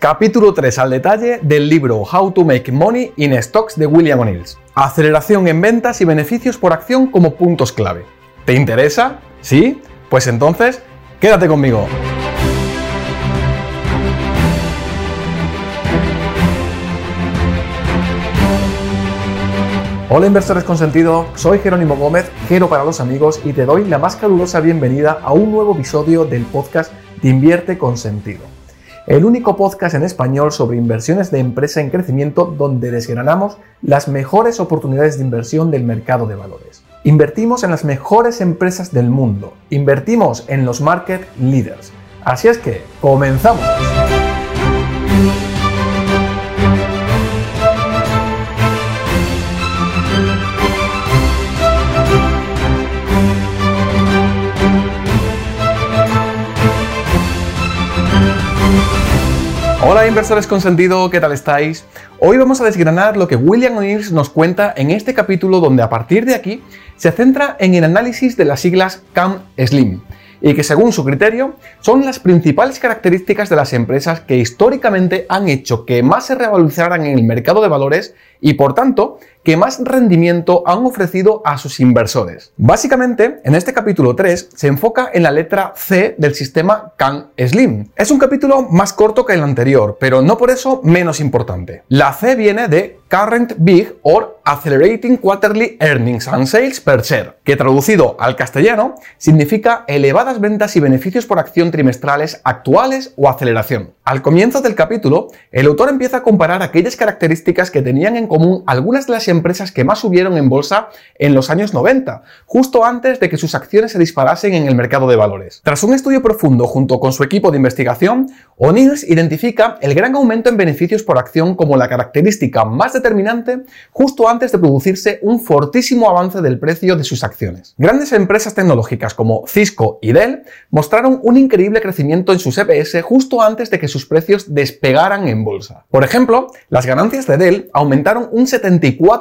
Capítulo 3 al detalle del libro How to Make Money in Stocks de William O'Neill. Aceleración en ventas y beneficios por acción como puntos clave. ¿Te interesa? ¿Sí? Pues entonces, quédate conmigo. Hola inversores con sentido, soy Jerónimo Gómez, Gero para los amigos y te doy la más calurosa bienvenida a un nuevo episodio del podcast de Invierte con sentido el único podcast en español sobre inversiones de empresa en crecimiento donde desgranamos las mejores oportunidades de inversión del mercado de valores. Invertimos en las mejores empresas del mundo, invertimos en los market leaders. Así es que, comenzamos. Hola inversores con sentido, ¿qué tal estáis? Hoy vamos a desgranar lo que William O'Neill nos cuenta en este capítulo donde a partir de aquí se centra en el análisis de las siglas CAM-SLIM y que según su criterio son las principales características de las empresas que históricamente han hecho que más se revalorizaran en el mercado de valores y por tanto que más rendimiento han ofrecido a sus inversores. Básicamente, en este capítulo 3 se enfoca en la letra C del sistema CAN-SLIM. Es un capítulo más corto que el anterior, pero no por eso menos importante. La C viene de Current Big or Accelerating Quarterly Earnings and Sales per Share, que traducido al castellano significa elevadas ventas y beneficios por acción trimestrales actuales o aceleración. Al comienzo del capítulo, el autor empieza a comparar aquellas características que tenían en común algunas de las que más subieron en bolsa en los años 90, justo antes de que sus acciones se disparasen en el mercado de valores. Tras un estudio profundo junto con su equipo de investigación, O'Neill identifica el gran aumento en beneficios por acción como la característica más determinante justo antes de producirse un fortísimo avance del precio de sus acciones. Grandes empresas tecnológicas como Cisco y Dell mostraron un increíble crecimiento en sus EPS justo antes de que sus precios despegaran en bolsa. Por ejemplo, las ganancias de Dell aumentaron un 74%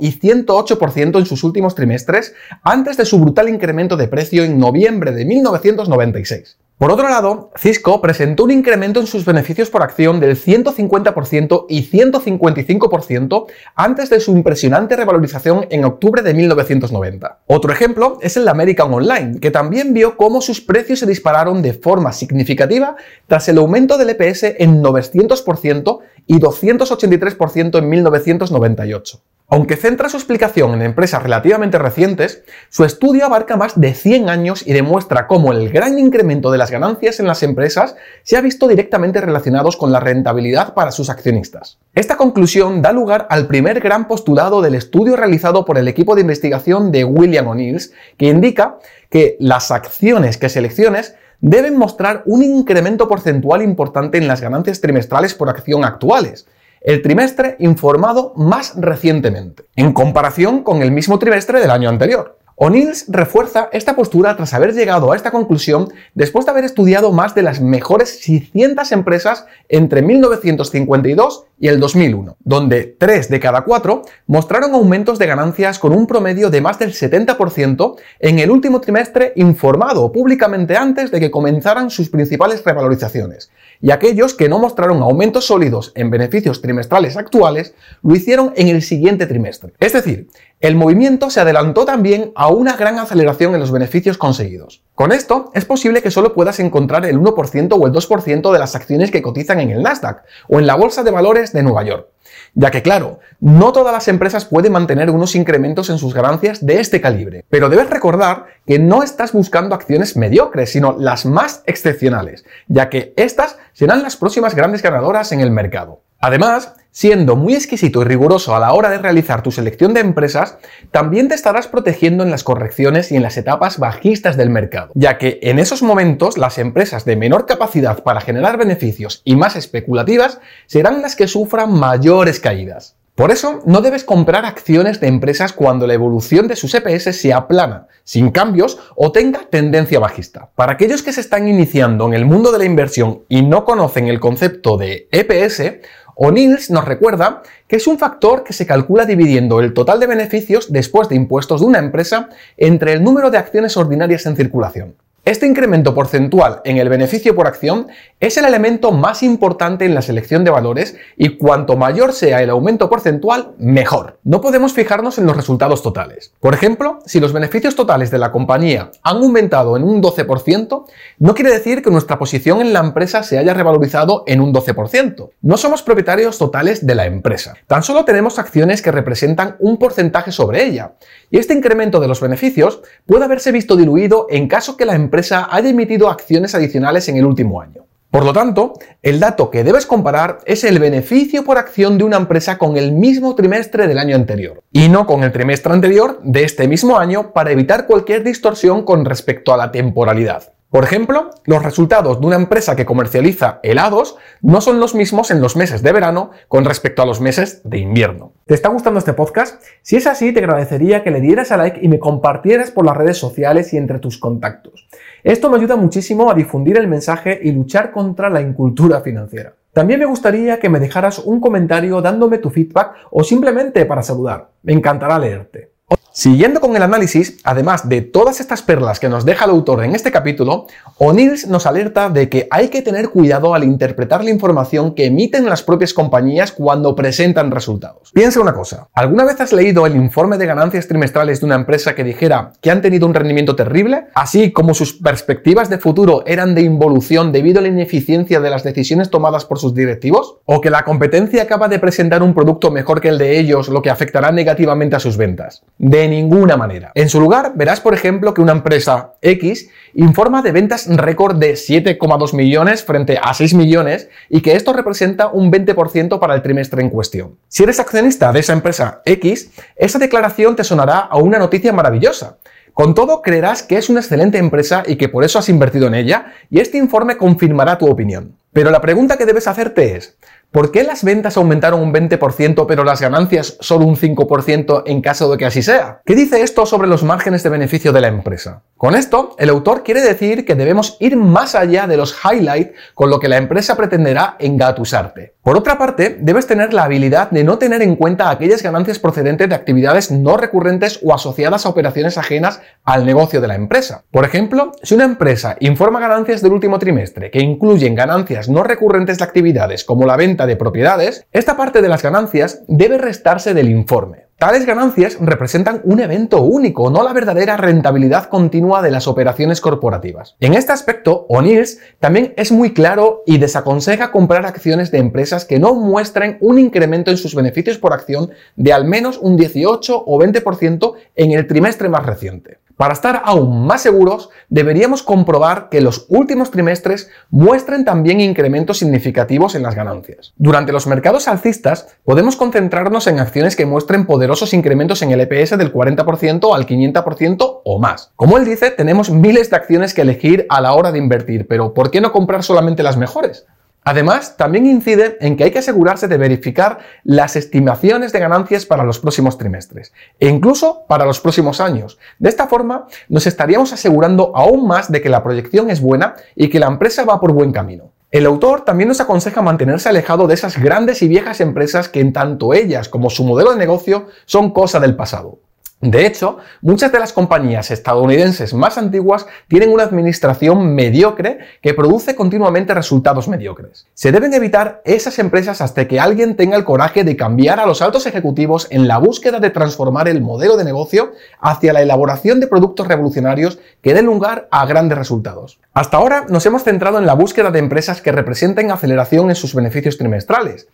y 108% en sus últimos trimestres antes de su brutal incremento de precio en noviembre de 1996. Por otro lado, Cisco presentó un incremento en sus beneficios por acción del 150% y 155% antes de su impresionante revalorización en octubre de 1990. Otro ejemplo es el American Online, que también vio cómo sus precios se dispararon de forma significativa tras el aumento del EPS en 900% y 283% en 1998. Aunque centra su explicación en empresas relativamente recientes, su estudio abarca más de 100 años y demuestra cómo el gran incremento de las ganancias en las empresas se ha visto directamente relacionados con la rentabilidad para sus accionistas. Esta conclusión da lugar al primer gran postulado del estudio realizado por el equipo de investigación de William O'Neill, que indica que las acciones que selecciones deben mostrar un incremento porcentual importante en las ganancias trimestrales por acción actuales, el trimestre informado más recientemente, en comparación con el mismo trimestre del año anterior. O'Neill refuerza esta postura tras haber llegado a esta conclusión después de haber estudiado más de las mejores 600 empresas entre 1952 y el 2001, donde 3 de cada 4 mostraron aumentos de ganancias con un promedio de más del 70% en el último trimestre informado públicamente antes de que comenzaran sus principales revalorizaciones, y aquellos que no mostraron aumentos sólidos en beneficios trimestrales actuales lo hicieron en el siguiente trimestre. Es decir, el movimiento se adelantó también a una gran aceleración en los beneficios conseguidos. Con esto, es posible que solo puedas encontrar el 1% o el 2% de las acciones que cotizan en el Nasdaq o en la Bolsa de Valores de Nueva York. Ya que claro, no todas las empresas pueden mantener unos incrementos en sus ganancias de este calibre, pero debes recordar que no estás buscando acciones mediocres, sino las más excepcionales, ya que estas serán las próximas grandes ganadoras en el mercado. Además, siendo muy exquisito y riguroso a la hora de realizar tu selección de empresas, también te estarás protegiendo en las correcciones y en las etapas bajistas del mercado, ya que en esos momentos las empresas de menor capacidad para generar beneficios y más especulativas serán las que sufran mayores caídas. Por eso, no debes comprar acciones de empresas cuando la evolución de sus EPS sea plana, sin cambios o tenga tendencia bajista. Para aquellos que se están iniciando en el mundo de la inversión y no conocen el concepto de EPS, O'Neill nos recuerda que es un factor que se calcula dividiendo el total de beneficios después de impuestos de una empresa entre el número de acciones ordinarias en circulación. Este incremento porcentual en el beneficio por acción es el elemento más importante en la selección de valores y cuanto mayor sea el aumento porcentual, mejor. No podemos fijarnos en los resultados totales. Por ejemplo, si los beneficios totales de la compañía han aumentado en un 12%, no quiere decir que nuestra posición en la empresa se haya revalorizado en un 12%. No somos propietarios totales de la empresa. Tan solo tenemos acciones que representan un porcentaje sobre ella. Y este incremento de los beneficios puede haberse visto diluido en caso que la empresa haya emitido acciones adicionales en el último año. Por lo tanto, el dato que debes comparar es el beneficio por acción de una empresa con el mismo trimestre del año anterior, y no con el trimestre anterior de este mismo año para evitar cualquier distorsión con respecto a la temporalidad. Por ejemplo, los resultados de una empresa que comercializa helados no son los mismos en los meses de verano con respecto a los meses de invierno. ¿Te está gustando este podcast? Si es así, te agradecería que le dieras a like y me compartieras por las redes sociales y entre tus contactos. Esto me ayuda muchísimo a difundir el mensaje y luchar contra la incultura financiera. También me gustaría que me dejaras un comentario dándome tu feedback o simplemente para saludar. Me encantará leerte. Siguiendo con el análisis, además de todas estas perlas que nos deja el autor en este capítulo, O'Neill nos alerta de que hay que tener cuidado al interpretar la información que emiten las propias compañías cuando presentan resultados. Piensa una cosa, ¿alguna vez has leído el informe de ganancias trimestrales de una empresa que dijera que han tenido un rendimiento terrible, así como sus perspectivas de futuro eran de involución debido a la ineficiencia de las decisiones tomadas por sus directivos? ¿O que la competencia acaba de presentar un producto mejor que el de ellos, lo que afectará negativamente a sus ventas? Ninguna manera. En su lugar, verás, por ejemplo, que una empresa X informa de ventas récord de 7,2 millones frente a 6 millones y que esto representa un 20% para el trimestre en cuestión. Si eres accionista de esa empresa X, esa declaración te sonará a una noticia maravillosa. Con todo, creerás que es una excelente empresa y que por eso has invertido en ella, y este informe confirmará tu opinión. Pero la pregunta que debes hacerte es, ¿Por qué las ventas aumentaron un 20% pero las ganancias solo un 5% en caso de que así sea? ¿Qué dice esto sobre los márgenes de beneficio de la empresa? Con esto, el autor quiere decir que debemos ir más allá de los highlights con lo que la empresa pretenderá engatusarte. Por otra parte, debes tener la habilidad de no tener en cuenta aquellas ganancias procedentes de actividades no recurrentes o asociadas a operaciones ajenas al negocio de la empresa. Por ejemplo, si una empresa informa ganancias del último trimestre que incluyen ganancias no recurrentes de actividades como la venta de propiedades, esta parte de las ganancias debe restarse del informe. Tales ganancias representan un evento único, no la verdadera rentabilidad continua de las operaciones corporativas. En este aspecto, O'Neill también es muy claro y desaconseja comprar acciones de empresas que no muestren un incremento en sus beneficios por acción de al menos un 18 o 20% en el trimestre más reciente. Para estar aún más seguros, deberíamos comprobar que los últimos trimestres muestren también incrementos significativos en las ganancias. Durante los mercados alcistas, podemos concentrarnos en acciones que muestren poderosos incrementos en el EPS del 40% al 500% o más. Como él dice, tenemos miles de acciones que elegir a la hora de invertir, pero ¿por qué no comprar solamente las mejores? Además, también incide en que hay que asegurarse de verificar las estimaciones de ganancias para los próximos trimestres e incluso para los próximos años. De esta forma, nos estaríamos asegurando aún más de que la proyección es buena y que la empresa va por buen camino. El autor también nos aconseja mantenerse alejado de esas grandes y viejas empresas que en tanto ellas como su modelo de negocio son cosa del pasado. De hecho, muchas de las compañías estadounidenses más antiguas tienen una administración mediocre que produce continuamente resultados mediocres. Se deben evitar esas empresas hasta que alguien tenga el coraje de cambiar a los altos ejecutivos en la búsqueda de transformar el modelo de negocio hacia la elaboración de productos revolucionarios que den lugar a grandes resultados. Hasta ahora nos hemos centrado en la búsqueda de empresas que representen aceleración en sus beneficios trimestrales.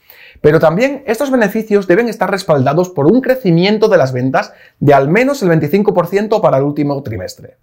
Pero también estos beneficios deben estar respaldados por un crecimiento de las ventas de al menos el 25% para el último trimestre.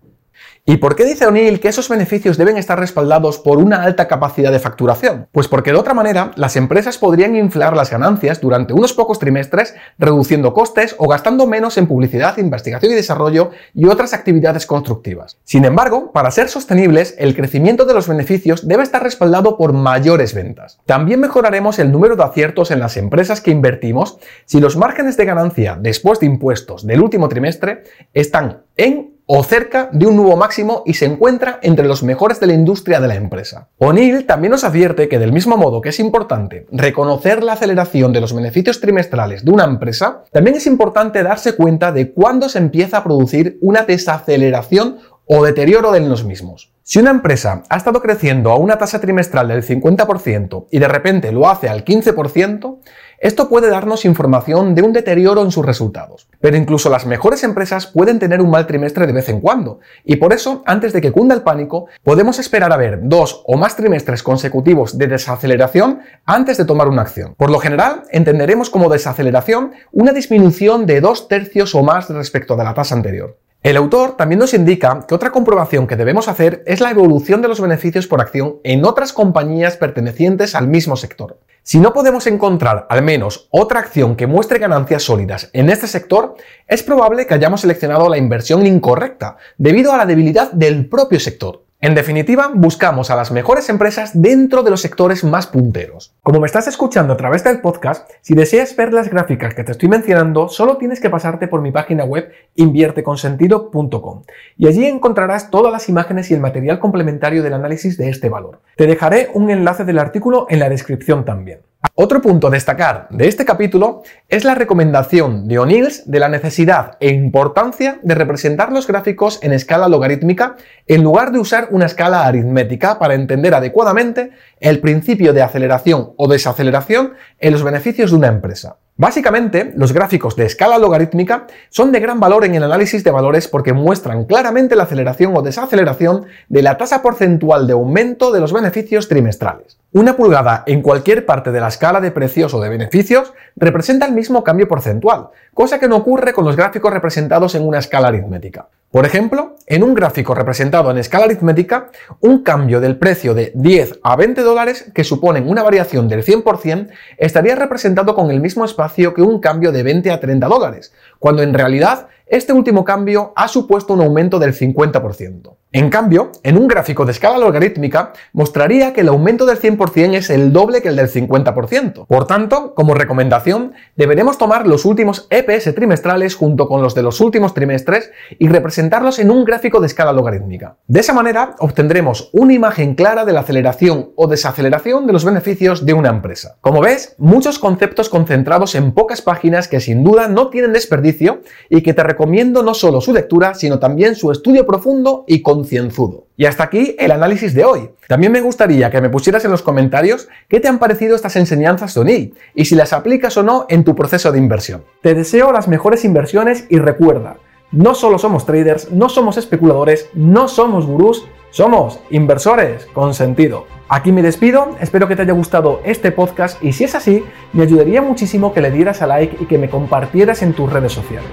¿Y por qué dice O'Neill que esos beneficios deben estar respaldados por una alta capacidad de facturación? Pues porque de otra manera las empresas podrían inflar las ganancias durante unos pocos trimestres reduciendo costes o gastando menos en publicidad, investigación y desarrollo y otras actividades constructivas. Sin embargo, para ser sostenibles, el crecimiento de los beneficios debe estar respaldado por mayores ventas. También mejoraremos el número de aciertos en las empresas que invertimos si los márgenes de ganancia después de impuestos del último trimestre están en o cerca de un nuevo máximo y se encuentra entre los mejores de la industria de la empresa. O'Neill también nos advierte que del mismo modo que es importante reconocer la aceleración de los beneficios trimestrales de una empresa, también es importante darse cuenta de cuándo se empieza a producir una desaceleración o deterioro de los mismos. Si una empresa ha estado creciendo a una tasa trimestral del 50% y de repente lo hace al 15%, esto puede darnos información de un deterioro en sus resultados. Pero incluso las mejores empresas pueden tener un mal trimestre de vez en cuando, y por eso, antes de que cunda el pánico, podemos esperar a ver dos o más trimestres consecutivos de desaceleración antes de tomar una acción. Por lo general, entenderemos como desaceleración una disminución de dos tercios o más respecto de la tasa anterior. El autor también nos indica que otra comprobación que debemos hacer es la evolución de los beneficios por acción en otras compañías pertenecientes al mismo sector. Si no podemos encontrar al menos otra acción que muestre ganancias sólidas en este sector, es probable que hayamos seleccionado la inversión incorrecta debido a la debilidad del propio sector. En definitiva, buscamos a las mejores empresas dentro de los sectores más punteros. Como me estás escuchando a través del podcast, si deseas ver las gráficas que te estoy mencionando, solo tienes que pasarte por mi página web invierteconsentido.com y allí encontrarás todas las imágenes y el material complementario del análisis de este valor. Te dejaré un enlace del artículo en la descripción también. Otro punto a destacar de este capítulo es la recomendación de O'Neills de la necesidad e importancia de representar los gráficos en escala logarítmica en lugar de usar una escala aritmética para entender adecuadamente el principio de aceleración o desaceleración en los beneficios de una empresa. Básicamente, los gráficos de escala logarítmica son de gran valor en el análisis de valores porque muestran claramente la aceleración o desaceleración de la tasa porcentual de aumento de los beneficios trimestrales. Una pulgada en cualquier parte de la escala de precios o de beneficios representa el mismo cambio porcentual, cosa que no ocurre con los gráficos representados en una escala aritmética. Por ejemplo, en un gráfico representado en escala aritmética, un cambio del precio de 10 a 20 dólares, que suponen una variación del 100%, estaría representado con el mismo espacio que un cambio de 20 a 30 dólares, cuando en realidad este último cambio ha supuesto un aumento del 50%. En cambio, en un gráfico de escala logarítmica, mostraría que el aumento del 100% es el doble que el del 50%. Por tanto, como recomendación, deberemos tomar los últimos EPS trimestrales junto con los de los últimos trimestres y representarlos en un gráfico de escala logarítmica. De esa manera, obtendremos una imagen clara de la aceleración o desaceleración de los beneficios de una empresa. Como ves, muchos conceptos concentrados en pocas páginas que sin duda no tienen desperdicio y que te recomiendo no solo su lectura, sino también su estudio profundo y con concienzudo. Y hasta aquí el análisis de hoy. También me gustaría que me pusieras en los comentarios qué te han parecido estas enseñanzas O'Neill y si las aplicas o no en tu proceso de inversión. Te deseo las mejores inversiones y recuerda, no solo somos traders, no somos especuladores, no somos gurús, somos inversores con sentido. Aquí me despido, espero que te haya gustado este podcast y si es así, me ayudaría muchísimo que le dieras a like y que me compartieras en tus redes sociales.